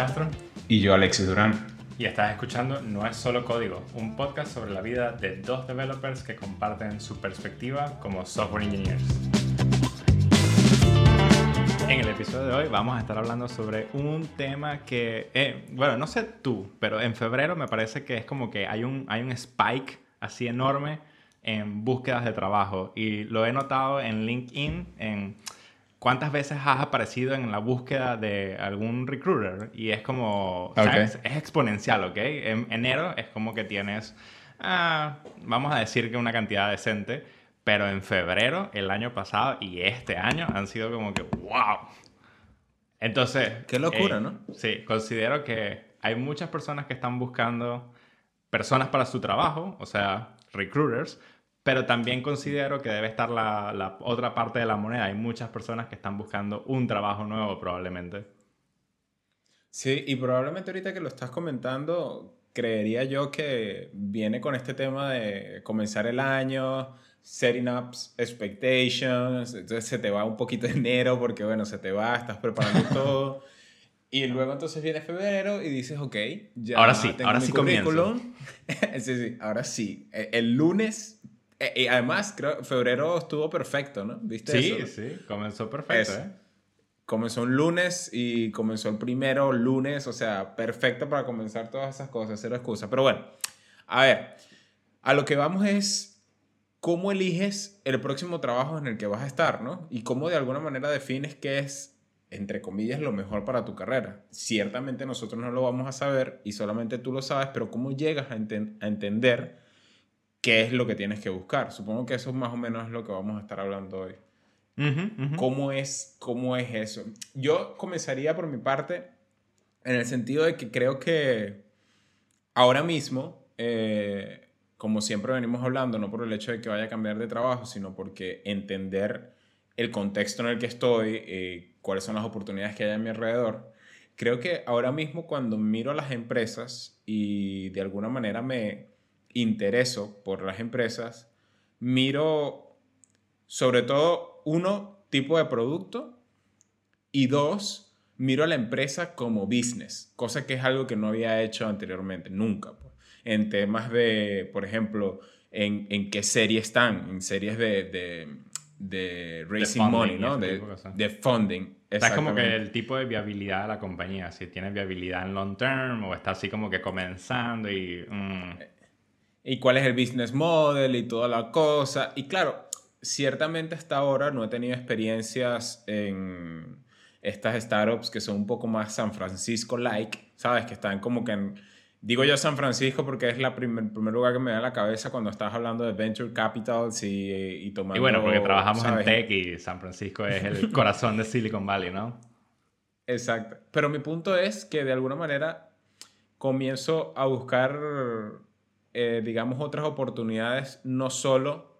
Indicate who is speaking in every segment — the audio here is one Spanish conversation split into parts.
Speaker 1: Castro.
Speaker 2: Y yo, Alexis Durán.
Speaker 1: Y estás escuchando No es solo código, un podcast sobre la vida de dos developers que comparten su perspectiva como software engineers. En el episodio de hoy vamos a estar hablando sobre un tema que, eh, bueno, no sé tú, pero en febrero me parece que es como que hay un, hay un spike así enorme en búsquedas de trabajo y lo he notado en LinkedIn, en ¿Cuántas veces has aparecido en la búsqueda de algún recruiter? Y es como, es exponencial, ¿ok? En enero es como que tienes, ah, vamos a decir que una cantidad decente, pero en febrero, el año pasado y este año han sido como que, wow. Entonces...
Speaker 2: Qué locura,
Speaker 1: eh,
Speaker 2: ¿no?
Speaker 1: Sí, considero que hay muchas personas que están buscando personas para su trabajo, o sea, recruiters, pero también considero que debe estar la, otra parte de la moneda. Hay muchas personas que están buscando un trabajo nuevo probablemente.
Speaker 2: Sí, y probablemente ahorita que lo estás comentando, creería yo que viene con este tema de comenzar el año, setting up expectations, entonces se te va un poquito de enero porque bueno, se te va, estás preparando todo. Y luego entonces viene febrero y dices, ok, ya
Speaker 1: ahora sí, ahora sí comienzo.
Speaker 2: sí, sí, ahora sí. E, el lunes y además, creo febrero estuvo perfecto, ¿no? ¿Viste
Speaker 1: sí,
Speaker 2: eso?
Speaker 1: Sí, comenzó perfecto, ¿eh?
Speaker 2: Comenzó un lunes y comenzó el primero lunes, o sea, perfecto para comenzar todas esas cosas, cero excusa. Pero bueno, a ver, a lo que vamos es cómo eliges el próximo trabajo en el que vas a estar, ¿no? Y cómo de alguna manera defines qué es, entre comillas, lo mejor para tu carrera. Ciertamente nosotros no lo vamos a saber y solamente tú lo sabes, pero cómo llegas a, a entender qué es lo que tienes que buscar. Supongo que eso más o menos es lo que vamos a estar hablando hoy. ¿Cómo, es, ¿Cómo es eso? Yo comenzaría por mi parte en el sentido de que creo que ahora mismo, eh, como siempre venimos hablando, no por el hecho de que vaya a cambiar de trabajo, sino porque entender el contexto en el que estoy, eh, cuáles son las oportunidades que hay a mi alrededor, creo que ahora mismo cuando miro a las empresas y de alguna manera me, intereso por las empresas, miro sobre todo, uno, tipo de producto y dos, miro a la empresa como business, cosa que es algo que no había hecho anteriormente, nunca. Pues. En temas de, por ejemplo, en, en qué serie están, en series de, de, de raising money, ¿no? De, de, funding.
Speaker 1: Está como que el tipo de viabilidad de la compañía, si tiene viabilidad en long term o está así como que comenzando y... Mm
Speaker 2: y cuál es el business model y toda la cosa. Y claro, ciertamente hasta ahora no he tenido experiencias en estas startups que son un poco más San Francisco-like, ¿sabes? Que están como que en... Digo yo San Francisco porque es la primer, el primer lugar que me da la cabeza cuando estás hablando de venture capitals y, y tomando...
Speaker 1: Y bueno, porque trabajamos en tech y San Francisco es el corazón de Silicon Valley, ¿no?
Speaker 2: Exacto. Pero mi punto es que de alguna manera comienzo a buscar eh, digamos, otras oportunidades, no solo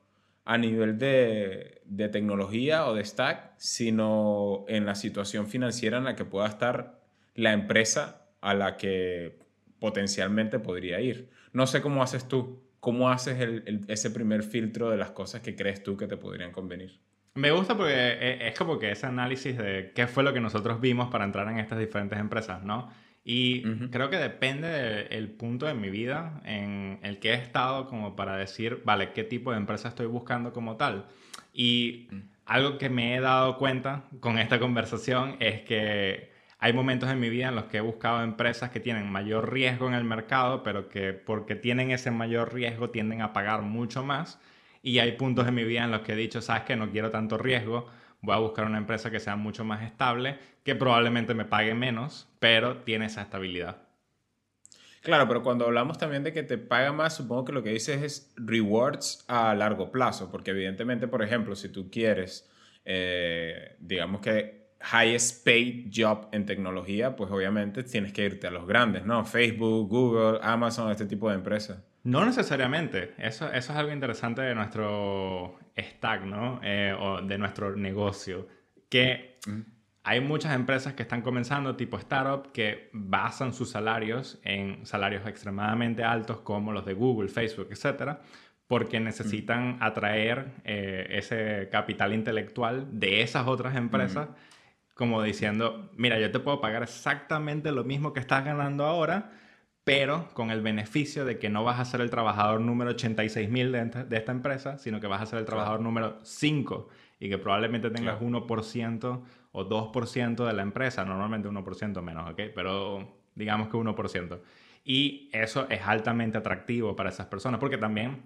Speaker 2: a nivel de, de, tecnología o de stack, sino en la situación financiera en la que pueda estar la empresa a la que potencialmente podría ir. No sé cómo haces tú, cómo haces el, ese primer filtro de las cosas que crees tú que te podrían convenir.
Speaker 1: Me gusta porque e, es como que ese análisis de qué fue lo que nosotros vimos para entrar en estas diferentes empresas, ¿no? Y creo que depende del punto de mi vida en el que he estado como para decir, vale, qué tipo de empresa estoy buscando como tal. Y algo que me he dado cuenta con esta conversación es que hay momentos en mi vida en los que he buscado empresas que tienen mayor riesgo en el mercado, pero que porque tienen ese mayor riesgo tienden a pagar mucho más. Y hay puntos en mi vida en los que he dicho, sabes que no quiero tanto riesgo, voy a buscar una empresa que sea mucho más estable, que probablemente me pague menos, pero tiene esa estabilidad.
Speaker 2: Claro, pero cuando hablamos también de que te paga más, supongo que lo que dices es rewards a largo plazo, porque evidentemente, por ejemplo, si tú quieres, eh, digamos que highest paid job en tecnología, pues obviamente tienes que irte a los grandes, ¿no? Facebook, Google, Amazon, este tipo de empresas.
Speaker 1: No necesariamente. Eso, eso es algo interesante de nuestro stack, ¿no? Eh, o de nuestro negocio. Que hay muchas empresas que están comenzando, tipo startup, que basan sus salarios en salarios extremadamente altos, como los de Google, Facebook, etcétera, porque necesitan atraer eh, ese capital intelectual de esas otras empresas como diciendo, mira, yo te puedo pagar exactamente lo mismo que estás ganando ahora, pero con el beneficio de que no vas a ser el trabajador número 86.000 de, esta empresa, sino que vas a ser el trabajador número 5 y que probablemente tengas 1% o 2% de la empresa, normalmente 1% menos, ¿ok? Pero digamos que 1%. Y eso es altamente atractivo para esas personas porque también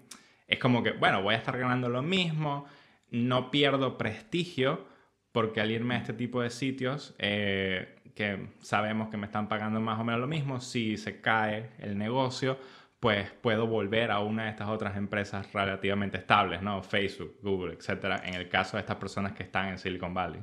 Speaker 1: es como que, bueno, voy a estar ganando lo mismo, no pierdo prestigio porque al irme a este tipo de sitios eh, que sabemos que me están pagando más o menos lo mismo, si se cae el negocio, pues puedo volver a una de estas otras empresas relativamente estables, ¿no? Facebook, Google, etcétera, en el caso de estas personas que están en Silicon Valley.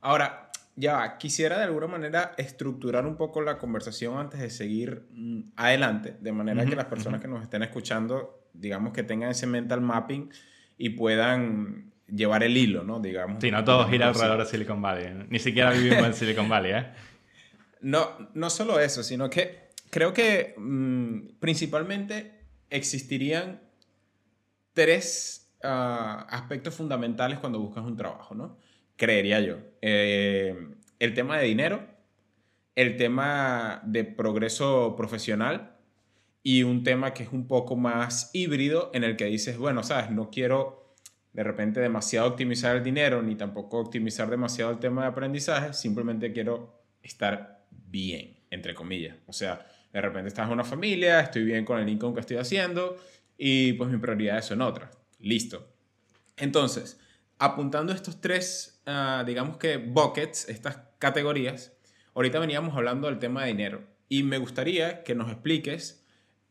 Speaker 2: Ahora, ya quisiera de alguna manera estructurar un poco la conversación antes de seguir mm, adelante, de manera que las personas que nos estén escuchando, digamos que tengan ese mental mapping y puedan llevar el hilo, ¿no? Digamos.
Speaker 1: Sí, no todo gira alrededor de Silicon Valley. Ni siquiera vivimos en Silicon Valley, ¿eh?
Speaker 2: No, no solo eso, sino que creo que mm, principalmente existirían tres ah, aspectos fundamentales cuando buscas un trabajo, ¿no? Creería yo. Eh, el tema de dinero, el tema de progreso profesional y un tema que es un poco más híbrido en el que dices, bueno, sabes, no quiero de repente demasiado optimizar el dinero, ni tampoco optimizar demasiado el tema de aprendizaje, simplemente quiero estar bien, entre comillas. O sea, de repente estás en una familia, estoy bien con el income que estoy haciendo y pues mi prioridad son otras. Listo. Entonces, apuntando estos tres, ah, digamos que buckets, estas categorías, ahorita veníamos hablando del tema de dinero y me gustaría que nos expliques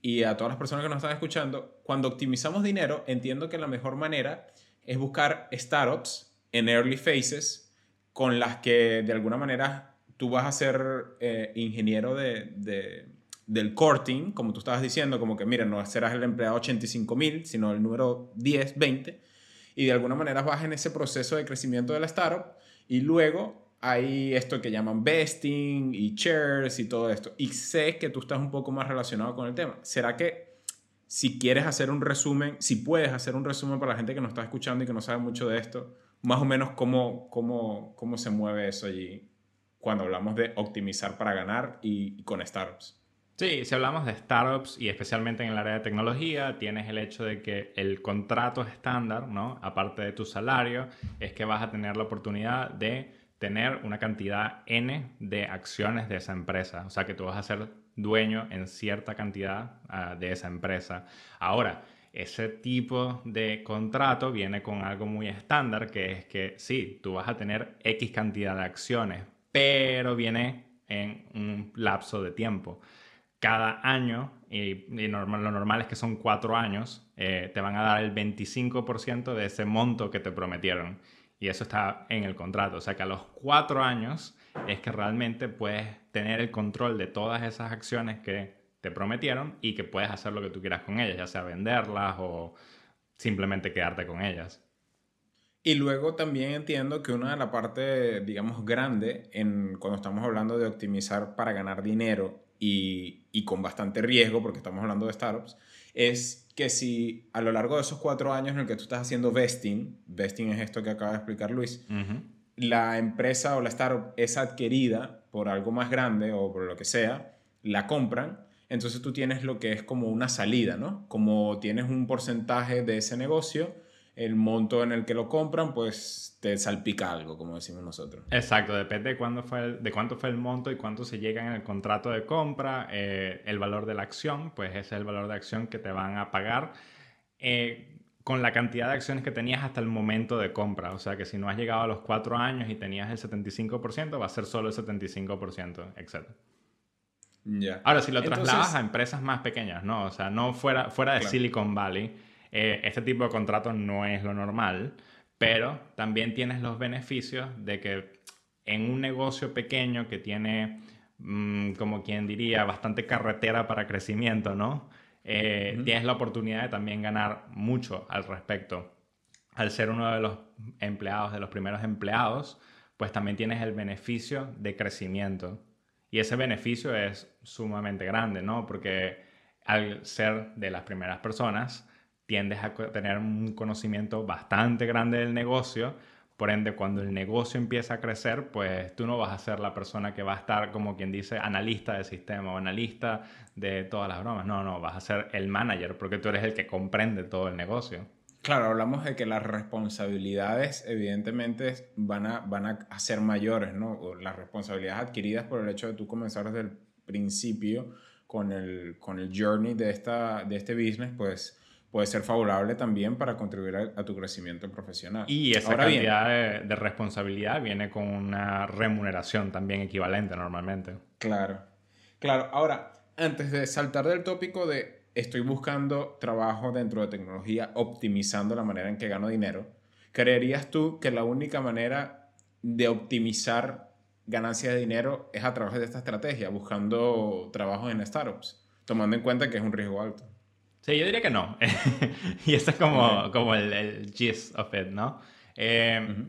Speaker 2: y a todas las personas que nos están escuchando, cuando optimizamos dinero, entiendo que la mejor manera es buscar startups en early phases con las que de alguna manera tú vas a ser eh, ingeniero de, del core team, como tú estabas diciendo, como que, mira, no serás el empleado 85 mil, sino el número 10, 20, y de alguna manera vas en ese proceso de crecimiento de la startup, y luego hay esto que llaman vesting y shares y todo esto, y sé que tú estás un poco más relacionado con el tema. ¿Será que si quieres hacer un resumen, si puedes hacer un resumen para la gente que nos está escuchando y que no sabe mucho de esto, más o menos cómo, cómo, cómo se mueve eso allí cuando hablamos de optimizar para ganar y, con startups.
Speaker 1: Sí, si hablamos de startups y especialmente en el área de tecnología, tienes el hecho de que el contrato estándar, ¿no? aparte de tu salario, es que vas a tener la oportunidad de tener una cantidad N de acciones de esa empresa. O sea que tú vas a ser dueño en cierta cantidad ah, de esa empresa. Ahora, ese tipo de contrato viene con algo muy estándar, que es que sí, tú vas a tener X cantidad de acciones, pero viene en un lapso de tiempo. Cada año, y, lo normal es que son cuatro años, eh, te van a dar el 25% de ese monto que te prometieron. Y eso está en el contrato. O sea que a los cuatro años es que realmente puedes tener el control de todas esas acciones que te prometieron y que puedes hacer lo que tú quieras con ellas, ya sea venderlas o simplemente quedarte con ellas.
Speaker 2: Y luego también entiendo que una de las partes, digamos, grande en, cuando estamos hablando de optimizar para ganar dinero y, y con bastante riesgo, porque estamos hablando de startups, es que si a lo largo de esos cuatro años en el que tú estás haciendo vesting, vesting es esto que acaba de explicar Luis, la empresa o la startup es adquirida por algo más grande o por lo que sea, la compran, entonces tú tienes lo que es como una salida, ¿no? Como tienes un porcentaje de ese negocio, el monto en el que lo compran, pues te salpica algo, como decimos nosotros.
Speaker 1: Exacto, depende de, cuándo fue de cuánto fue el monto y cuánto se llega en el contrato de compra, eh, el valor de la acción, pues ese es el valor de acción que te van a pagar. Eh, con la cantidad de acciones que tenías hasta el momento de compra. O sea que si no has llegado a los cuatro años y tenías el 75%, va a ser solo el 75%, etc. Ahora, si lo trasladas a empresas más pequeñas, ¿no? O sea, no fuera, fuera de Silicon Valley, eh, este tipo de contrato no es lo normal, pero también tienes los beneficios de que en un negocio pequeño que tiene, mm, como quien diría, bastante carretera para crecimiento, ¿no? Eh, tienes la oportunidad de también ganar mucho al respecto. Al ser uno de los empleados, de los primeros empleados, pues también tienes el beneficio de crecimiento. Y ese beneficio es sumamente grande, ¿no? Porque al ser de las primeras personas, tiendes a tener un conocimiento bastante grande del negocio, Por ende, cuando el negocio empieza a crecer, pues tú no vas a ser la persona que va a estar, como quien dice, analista de sistema o analista de todas las bromas. No, no, vas a ser el manager porque tú eres el que comprende todo el negocio.
Speaker 2: Claro, hablamos de que las responsabilidades evidentemente van a, van a ser mayores, ¿no? las responsabilidades adquiridas por el hecho de tú comenzar desde el principio con el, con el journey de, esta, de este business, pues puede ser favorable también para contribuir a, tu crecimiento profesional.
Speaker 1: Y esa cantidad de, responsabilidad viene con una remuneración también equivalente normalmente.
Speaker 2: Claro, claro. Ahora, antes de saltar del tópico de estoy buscando trabajo dentro de tecnología optimizando la manera en que gano dinero, ¿creerías tú que la única manera de optimizar ganancias de dinero es a través de esta estrategia, buscando trabajos en startups, tomando en cuenta que es un riesgo alto?
Speaker 1: Sí, yo diría que no. y eso es como, como el, el, gist of it, ¿no? Eh,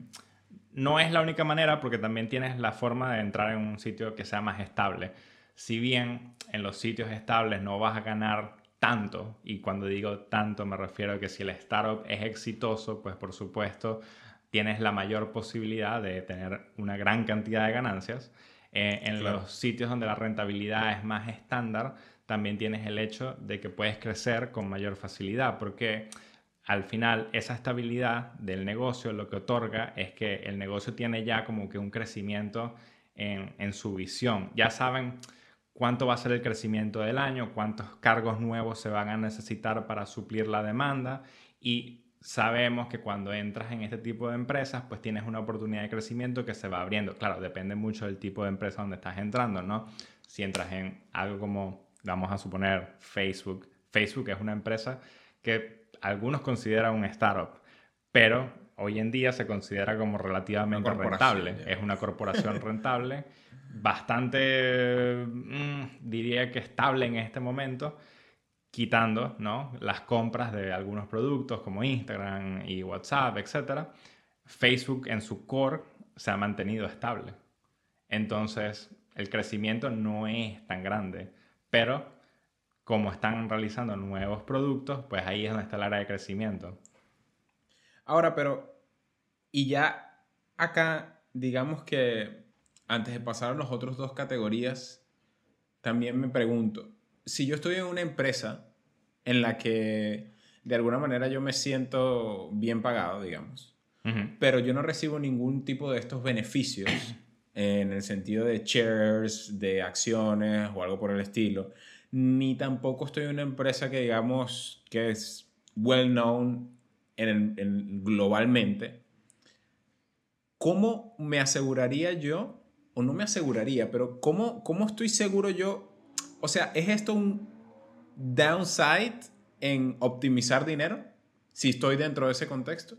Speaker 1: no es la única manera porque también tienes la forma de entrar en un sitio que sea más estable. Si bien en los sitios estables no vas a ganar tanto, y cuando digo tanto me refiero a que si el startup es exitoso, pues por supuesto tienes la mayor posibilidad de tener una gran cantidad de ganancias. Eh, en los sitios donde la rentabilidad es más estándar, también tienes el hecho de que puedes crecer con mayor facilidad, porque al final esa estabilidad del negocio lo que otorga es que el negocio tiene ya como que un crecimiento en, en su visión. Ya saben cuánto va a ser el crecimiento del año, cuántos cargos nuevos se van a necesitar para suplir la demanda y sabemos que cuando entras en este tipo de empresas, pues tienes una oportunidad de crecimiento que se va abriendo. Claro, depende mucho del tipo de empresa donde estás entrando, ¿no? Si entras en algo como vamos a suponer Facebook. Facebook es una empresa que algunos consideran un startup, pero hoy en día se considera como relativamente rentable. Es una corporación rentable, bastante, mm, diría que estable en este momento, quitando ¿no? las compras de algunos productos como Instagram y WhatsApp, etc. Facebook en su core se ha mantenido estable. Entonces, el crecimiento no es tan grande pero como están realizando nuevos productos, pues ahí es donde está el área de crecimiento.
Speaker 2: Ahora, pero, y ya acá, digamos que antes de pasar a las otras dos categorías, también me pregunto, si yo estoy en una empresa en la que de alguna manera yo me siento bien pagado, digamos, pero yo no recibo ningún tipo de estos beneficios en el sentido de shares, de acciones o algo por el estilo, ni tampoco estoy en una empresa que digamos que es well known en, globalmente. ¿Cómo me aseguraría yo, o no me aseguraría, pero cómo, cómo estoy seguro yo? O sea, ¿es esto un downside en optimizar dinero? Si estoy dentro de ese contexto.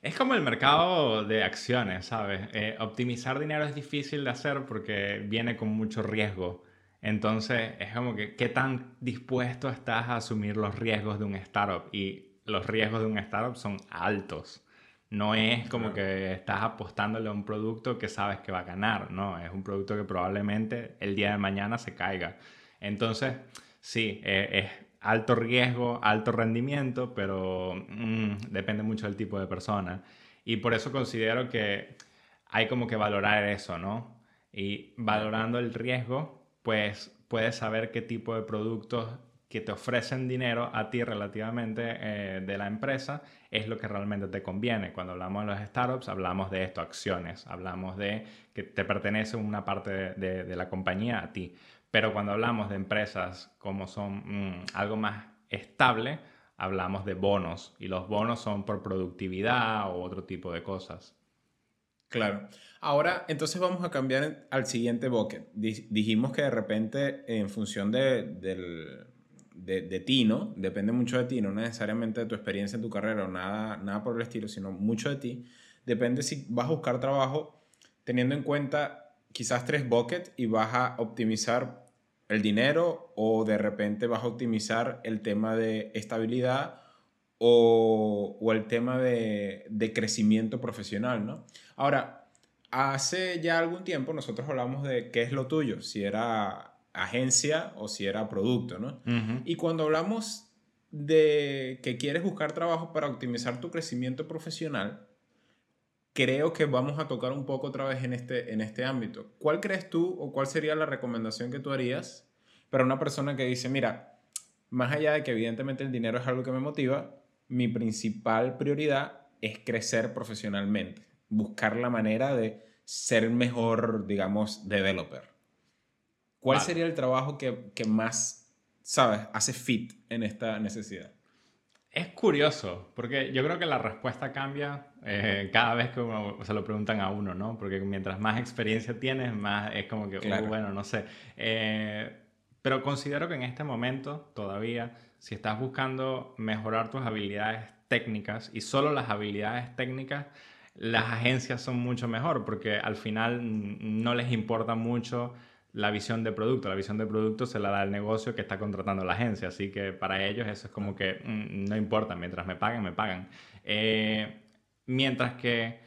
Speaker 1: Es como el mercado de acciones, ¿sabes? Eh, optimizar dinero es difícil de hacer porque viene con mucho riesgo. Entonces, es como que, ¿qué tan dispuesto estás a asumir los riesgos de un startup? Y los riesgos de un startup son altos. No es como que estás apostándole a un producto que sabes que va a ganar, no, es un producto que probablemente el día de mañana se caiga. Entonces, sí, eh, es alto riesgo, alto rendimiento, pero mm, depende mucho del tipo de persona. Y por eso considero que hay como que valorar eso, ¿no? Y valorando el riesgo, pues puedes saber qué tipo de productos que te ofrecen dinero a ti relativamente eh, de la empresa es lo que realmente te conviene. Cuando hablamos de los startups, hablamos de esto, acciones, hablamos de que te pertenece una parte de la compañía a ti. Pero cuando hablamos de empresas como son mm, algo más estable, hablamos de bonos y los bonos son por productividad o otro tipo de cosas.
Speaker 2: Claro. Ahora, entonces vamos a cambiar al siguiente bucket. Dijimos que de repente, en función de, de, ti, ¿no? Depende mucho de ti, no necesariamente de tu experiencia en tu carrera o nada, nada por el estilo, sino mucho de ti. Depende si vas a buscar trabajo teniendo en cuenta quizás tres buckets y vas a optimizar el dinero o de repente vas a optimizar el tema de estabilidad o, o el tema de, de, crecimiento profesional, ¿no? Ahora, hace ya algún tiempo nosotros hablamos de qué es lo tuyo, si era agencia o si era producto, ¿no? Y cuando hablamos de que quieres buscar trabajo para optimizar tu crecimiento profesional, creo que vamos a tocar un poco otra vez en este, en este ámbito. ¿Cuál crees tú o cuál sería la recomendación que tú harías para una persona que dice, mira, más allá de que evidentemente el dinero es algo que me motiva, mi principal prioridad es crecer profesionalmente, buscar la manera de ser mejor, digamos, developer. ¿Cuál sería el trabajo que, que más, sabes, hace fit en esta necesidad?
Speaker 1: Es curioso, porque yo creo que la respuesta cambia eh, cada vez que se lo preguntan a uno, ¿no? Porque mientras más experiencia tienes, más es como que, uh, bueno, no sé. Eh, pero considero que en este momento, todavía, si estás buscando mejorar tus habilidades técnicas y solo las habilidades técnicas, las agencias son mucho mejor, porque al final no les importa mucho la visión de producto. La visión de producto se la da el negocio que está contratando la agencia. Así que para ellos eso es como que mm, no importa, mientras me paguen, me pagan. Eh, mientras que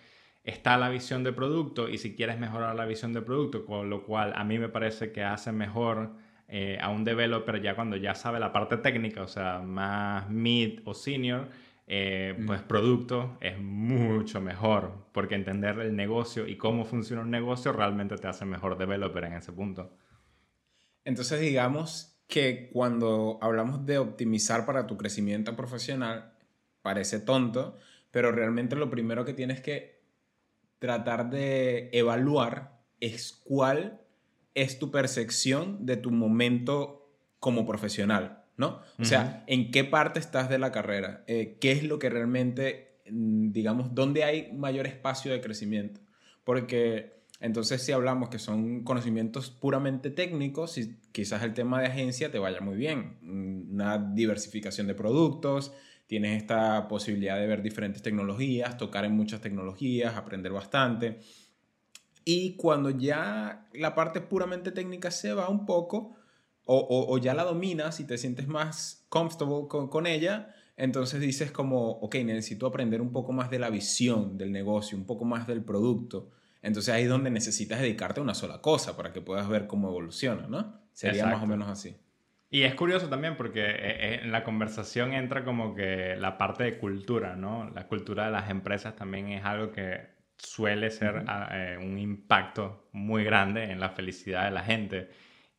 Speaker 1: está la visión de producto y si quieres mejorar la visión de producto, con lo cual a mí me parece que hace mejor eh, a un developer ya cuando ya sabe la parte técnica, o sea, más mid o senior, eh, mm. pues producto es mucho mejor, porque entender el negocio y cómo funciona un negocio realmente te hace mejor developer en ese punto.
Speaker 2: Entonces, digamos que cuando hablamos de optimizar para tu crecimiento profesional, parece tonto, pero realmente lo primero que tienes que tratar de evaluar es cuál es tu percepción de tu momento como profesional. ¿No? O sea, ¿en qué parte estás de la carrera? Eh, ¿Qué es lo que realmente, mm, digamos, dónde hay mayor espacio de crecimiento? Porque entonces si hablamos que son conocimientos puramente técnicos, quizás el tema de agencia te vaya muy bien. Mm, una diversificación de productos, tienes esta posibilidad de ver diferentes tecnologías, tocar en muchas tecnologías, aprender bastante. Y cuando ya la parte puramente técnica se va un poco, o, ya la dominas y te sientes más comfortable con, ella, entonces dices como, ok, necesito aprender un poco más de la visión del negocio, un poco más del producto. Entonces ahí es donde necesitas dedicarte a una sola cosa para que puedas ver cómo evoluciona, ¿no? Sería más o menos así.
Speaker 1: Y es curioso también porque eh, eh, en la conversación entra como que la parte de cultura, ¿no? La cultura de las empresas también es algo que suele ser ah, eh, un impacto muy grande en la felicidad de la gente.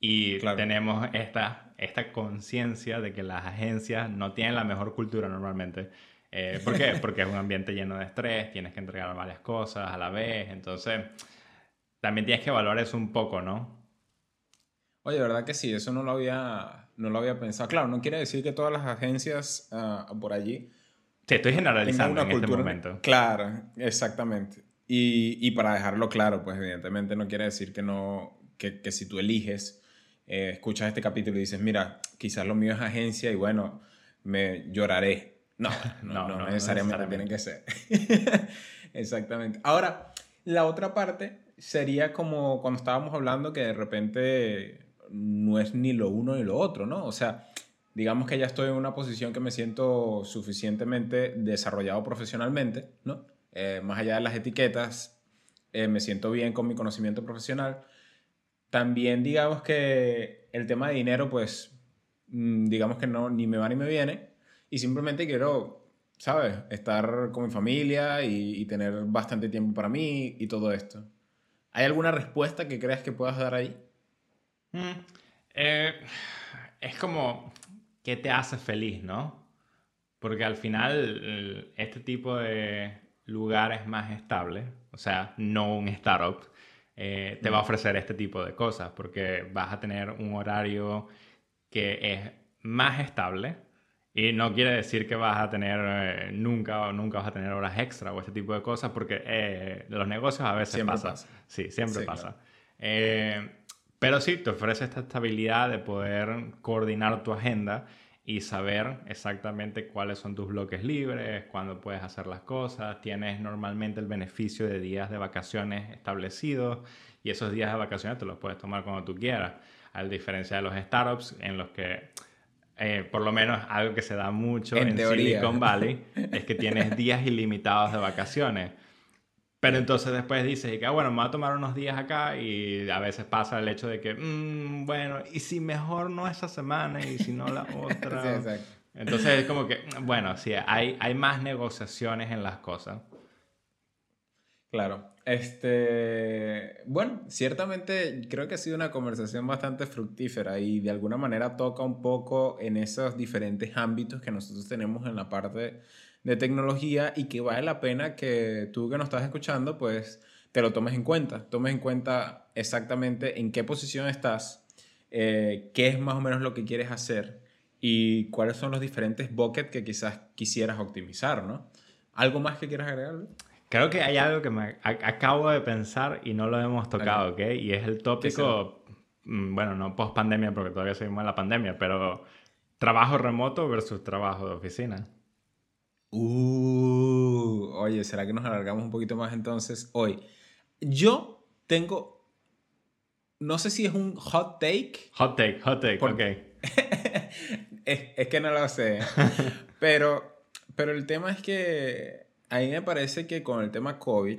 Speaker 1: Y tenemos esta, esta conciencia de que las agencias no tienen la mejor cultura normalmente. Eh, ¿Por qué? Porque es un ambiente lleno de estrés, tienes que entregar varias cosas a la vez, entonces también tienes que evaluar eso un poco, ¿no?
Speaker 2: Oye, verdad que sí, eso no lo había, no lo había pensado. Claro, no quiere decir que todas las agencias uh, por allí...
Speaker 1: Sí, estoy generalizando en este momento.
Speaker 2: Claro, exactamente. Y, y, para dejarlo claro, pues evidentemente no quiere decir que, no, que, que si tú eliges eh, escuchas este capítulo y dices, mira, quizás lo mío es agencia y bueno, me lloraré. No, no, no, necesariamente, tienen que ser. Exactamente. Ahora, la otra parte sería como cuando estábamos hablando que de repente no es ni lo uno ni lo otro, ¿no? O sea, digamos que ya estoy en una posición que me siento suficientemente desarrollado profesionalmente, ¿no? Eh, más allá de las etiquetas, eh, me siento bien con mi conocimiento profesional también digamos que el tema de dinero, pues, mm, digamos que no, ni me va ni me viene. Y simplemente quiero, ¿sabes? Estar con mi familia y, tener bastante tiempo para mí y todo esto. ¿Hay alguna respuesta que creas que puedas dar ahí?
Speaker 1: Mm, eh, es como, ¿qué te hace feliz, no? Porque al final este tipo de lugar es más estable, o sea, no un startup, eh, te va a ofrecer este tipo de cosas, porque vas a tener un horario que es más estable y no quiere decir que vas a tener eh, nunca o nunca vas a tener horas extra o este tipo de cosas, porque eh, los negocios a veces
Speaker 2: siempre
Speaker 1: pasa. Sí, siempre pasa. pero sí, te ofrece esta estabilidad de poder coordinar tu agenda y saber exactamente cuáles son tus bloques libres, cuándo puedes hacer las cosas. Tienes normalmente el beneficio de días de vacaciones establecidos y esos días de vacaciones te los puedes tomar cuando tú quieras. A diferencia de los startups en los que, eh, por lo menos algo que se da mucho en, en Silicon Valley, es que tienes días ilimitados de vacaciones. Pero entonces después dices, que ah, bueno, me voy a tomar unos días acá y a veces pasa el hecho de que, mm, bueno, y si mejor no esa semana y si no la otra. sí, entonces es como que, bueno, sí, hay, hay más negociaciones en las cosas.
Speaker 2: Claro. Este, bueno, ciertamente creo que ha sido una conversación bastante fructífera y de alguna manera toca un poco en esos diferentes ámbitos que nosotros tenemos en la parte de tecnología y que vale la pena que tú que nos estás escuchando, pues te lo tomes en cuenta. Tomes en cuenta exactamente en qué posición estás, eh, qué es más o menos lo que quieres hacer y cuáles son los diferentes buckets que quizás quisieras optimizar, ¿no? ¿Algo más que quieras agregar?
Speaker 1: Creo que hay algo que me acabo de pensar y no lo hemos tocado, ¿ok? Y es el tópico, mm, bueno, no post pandemia porque todavía seguimos en la pandemia, pero trabajo remoto versus trabajo de oficina.
Speaker 2: Uh, oye, ¿será que nos alargamos un poquito más entonces hoy? Yo tengo, no sé si es un hot take.
Speaker 1: Hot take, hot take, ok.
Speaker 2: es, es, que no lo sé, pero, pero el tema es que a mí me parece que con el tema COVID,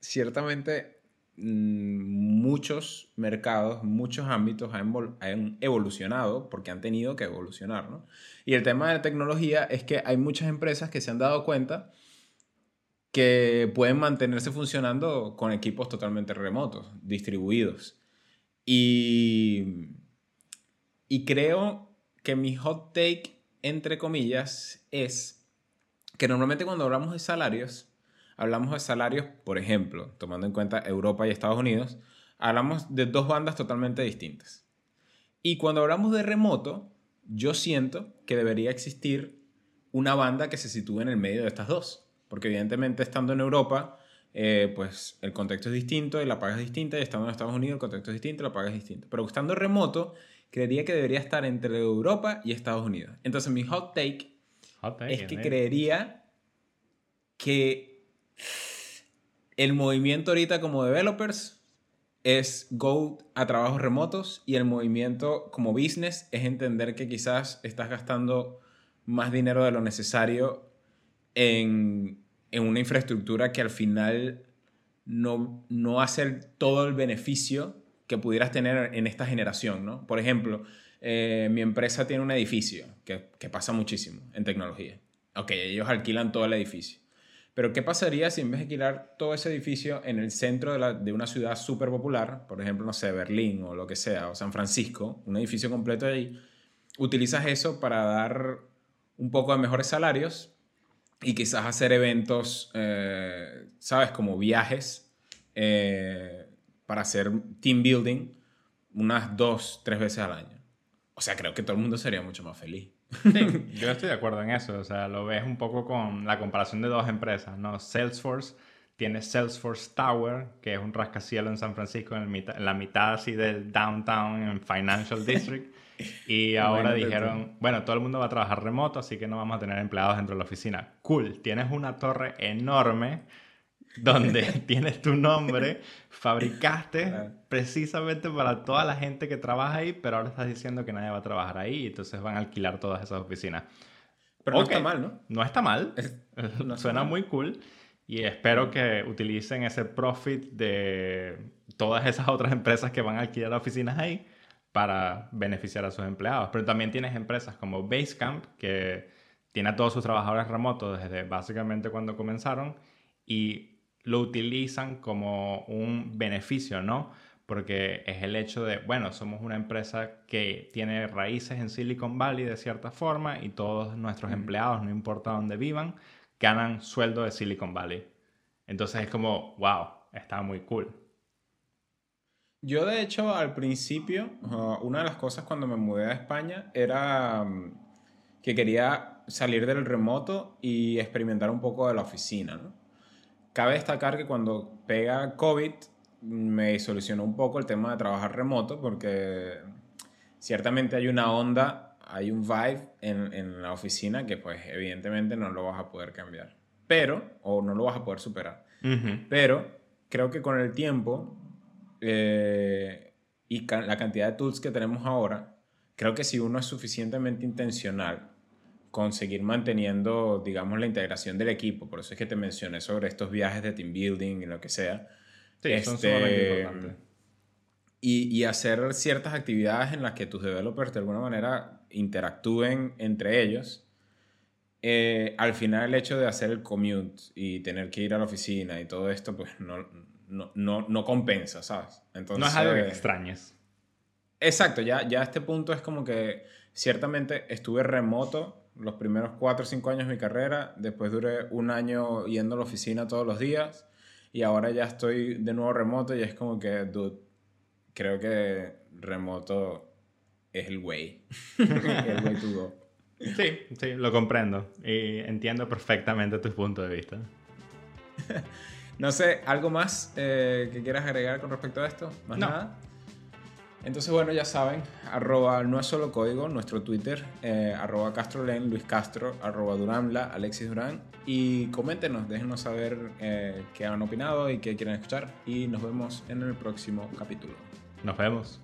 Speaker 2: ciertamente muchos mercados, muchos ámbitos han, evolucionado porque han tenido que evolucionar, ¿no? Y el tema de la tecnología es que hay muchas empresas que se han dado cuenta que pueden mantenerse funcionando con equipos totalmente remotos, distribuidos. Y, y creo que mi hot take, entre comillas, es que normalmente cuando hablamos de salarios, hablamos de salarios, por ejemplo, tomando en cuenta Europa y Estados Unidos, hablamos de dos bandas totalmente distintas. Y cuando hablamos de remoto, yo siento que debería existir una banda que se sitúe en el medio de estas dos. Porque evidentemente estando en Europa, eh, pues el contexto es distinto y la paga es distinta, y estando en Estados Unidos el contexto es distinto y la paga es distinta. Pero estando remoto, creería que debería estar entre Europa y Estados Unidos. Entonces mi hot take es que creería que el movimiento ahorita como developers es go a trabajos remotos y el movimiento como business es entender que quizás estás gastando más dinero de lo necesario en, una infraestructura que al final no, no hace todo el beneficio que pudieras tener en esta generación, ¿no? Por ejemplo, eh, mi empresa tiene un edificio, que, que, pasa muchísimo en tecnología. Ok, ellos alquilan todo el edificio. Pero ¿qué pasaría si en vez de alquilar todo ese edificio en el centro de, una ciudad súper popular, por ejemplo, no sé, Berlín o lo que sea, o San Francisco, un edificio completo ahí, utilizas eso para dar un poco de mejores salarios y quizás hacer eventos, eh, ¿sabes? Como viajes eh, para hacer team building unas dos, tres veces al año. O sea, creo que todo el mundo sería mucho más feliz.
Speaker 1: Sí, yo estoy de acuerdo en eso. O sea, lo ves un poco con la comparación de dos empresas, ¿no? Salesforce tiene Salesforce Tower, que es un rascacielos en San Francisco, en, la mitad así del downtown, en Financial District. Y ahora dijeron, bueno, todo el mundo va a trabajar remoto, así que no vamos a tener empleados dentro de la oficina. Cool, tienes una torre enorme donde tienes tu nombre, fabricaste precisamente para toda la gente que trabaja ahí, pero ahora estás diciendo que nadie va a trabajar ahí y entonces van a alquilar todas esas oficinas.
Speaker 2: Pero no está mal, ¿no?
Speaker 1: No está mal, suena muy cool y espero que utilicen ese profit de todas esas otras empresas que van a alquilar oficinas ahí para beneficiar a sus empleados. Pero también tienes empresas como Basecamp que tiene a todos sus trabajadores remotos desde básicamente cuando comenzaron y lo utilizan como un beneficio, ¿no? Porque es el hecho de, bueno, somos una empresa que tiene raíces en Silicon Valley de cierta forma y todos nuestros empleados, no importa dónde vivan, ganan sueldo de Silicon Valley. Entonces es como, wow, está muy cool.
Speaker 2: Yo de hecho al principio, una de las cosas cuando me mudé a España era mm, que quería salir del remoto y experimentar un poco de la oficina, ¿no? Cabe destacar que cuando pega COVID me solucionó un poco el tema de trabajar remoto porque ciertamente hay una onda, hay un vibe en, en la oficina que pues evidentemente no lo vas a poder cambiar. Pero, o no lo vas a poder superar. Pero creo que con el tiempo eh, y la cantidad de tools que tenemos ahora, creo que si uno es suficientemente intencional conseguir manteniendo, digamos, la integración del equipo. Por eso es que te mencioné sobre estos viajes de team building y lo que sea. Sí, son este, importantes. Y, y, hacer ciertas actividades en las que tus developers de alguna manera interactúen entre ellos. eh, al final el hecho de hacer el commute y tener que ir a la oficina y todo esto, pues no, no, no, no compensa, ¿sabes?
Speaker 1: Entonces, no es algo que extrañes.
Speaker 2: Exacto, ya, ya a este punto es como que ciertamente estuve remoto los primeros cuatro o cinco años de mi carrera, después duré un año yendo a la oficina todos los días y ahora ya estoy de nuevo remoto y es como que, dude, creo que remoto es el way, el way to go.
Speaker 1: Sí, sí, lo comprendo y entiendo perfectamente tu punto de vista.
Speaker 2: no sé, ¿algo más eh, que quieras agregar con respecto a esto? ¿Más
Speaker 1: no.
Speaker 2: nada? Entonces, bueno, ya saben, arroba no es solo código, nuestro Twitter, eh, arroba CastroLen, Luis Castro, arroba Duranla, Alexis Durán. Y coméntenos, déjenos saber eh, qué han opinado y qué quieren escuchar. Y nos vemos en el próximo capítulo.
Speaker 1: Nos vemos.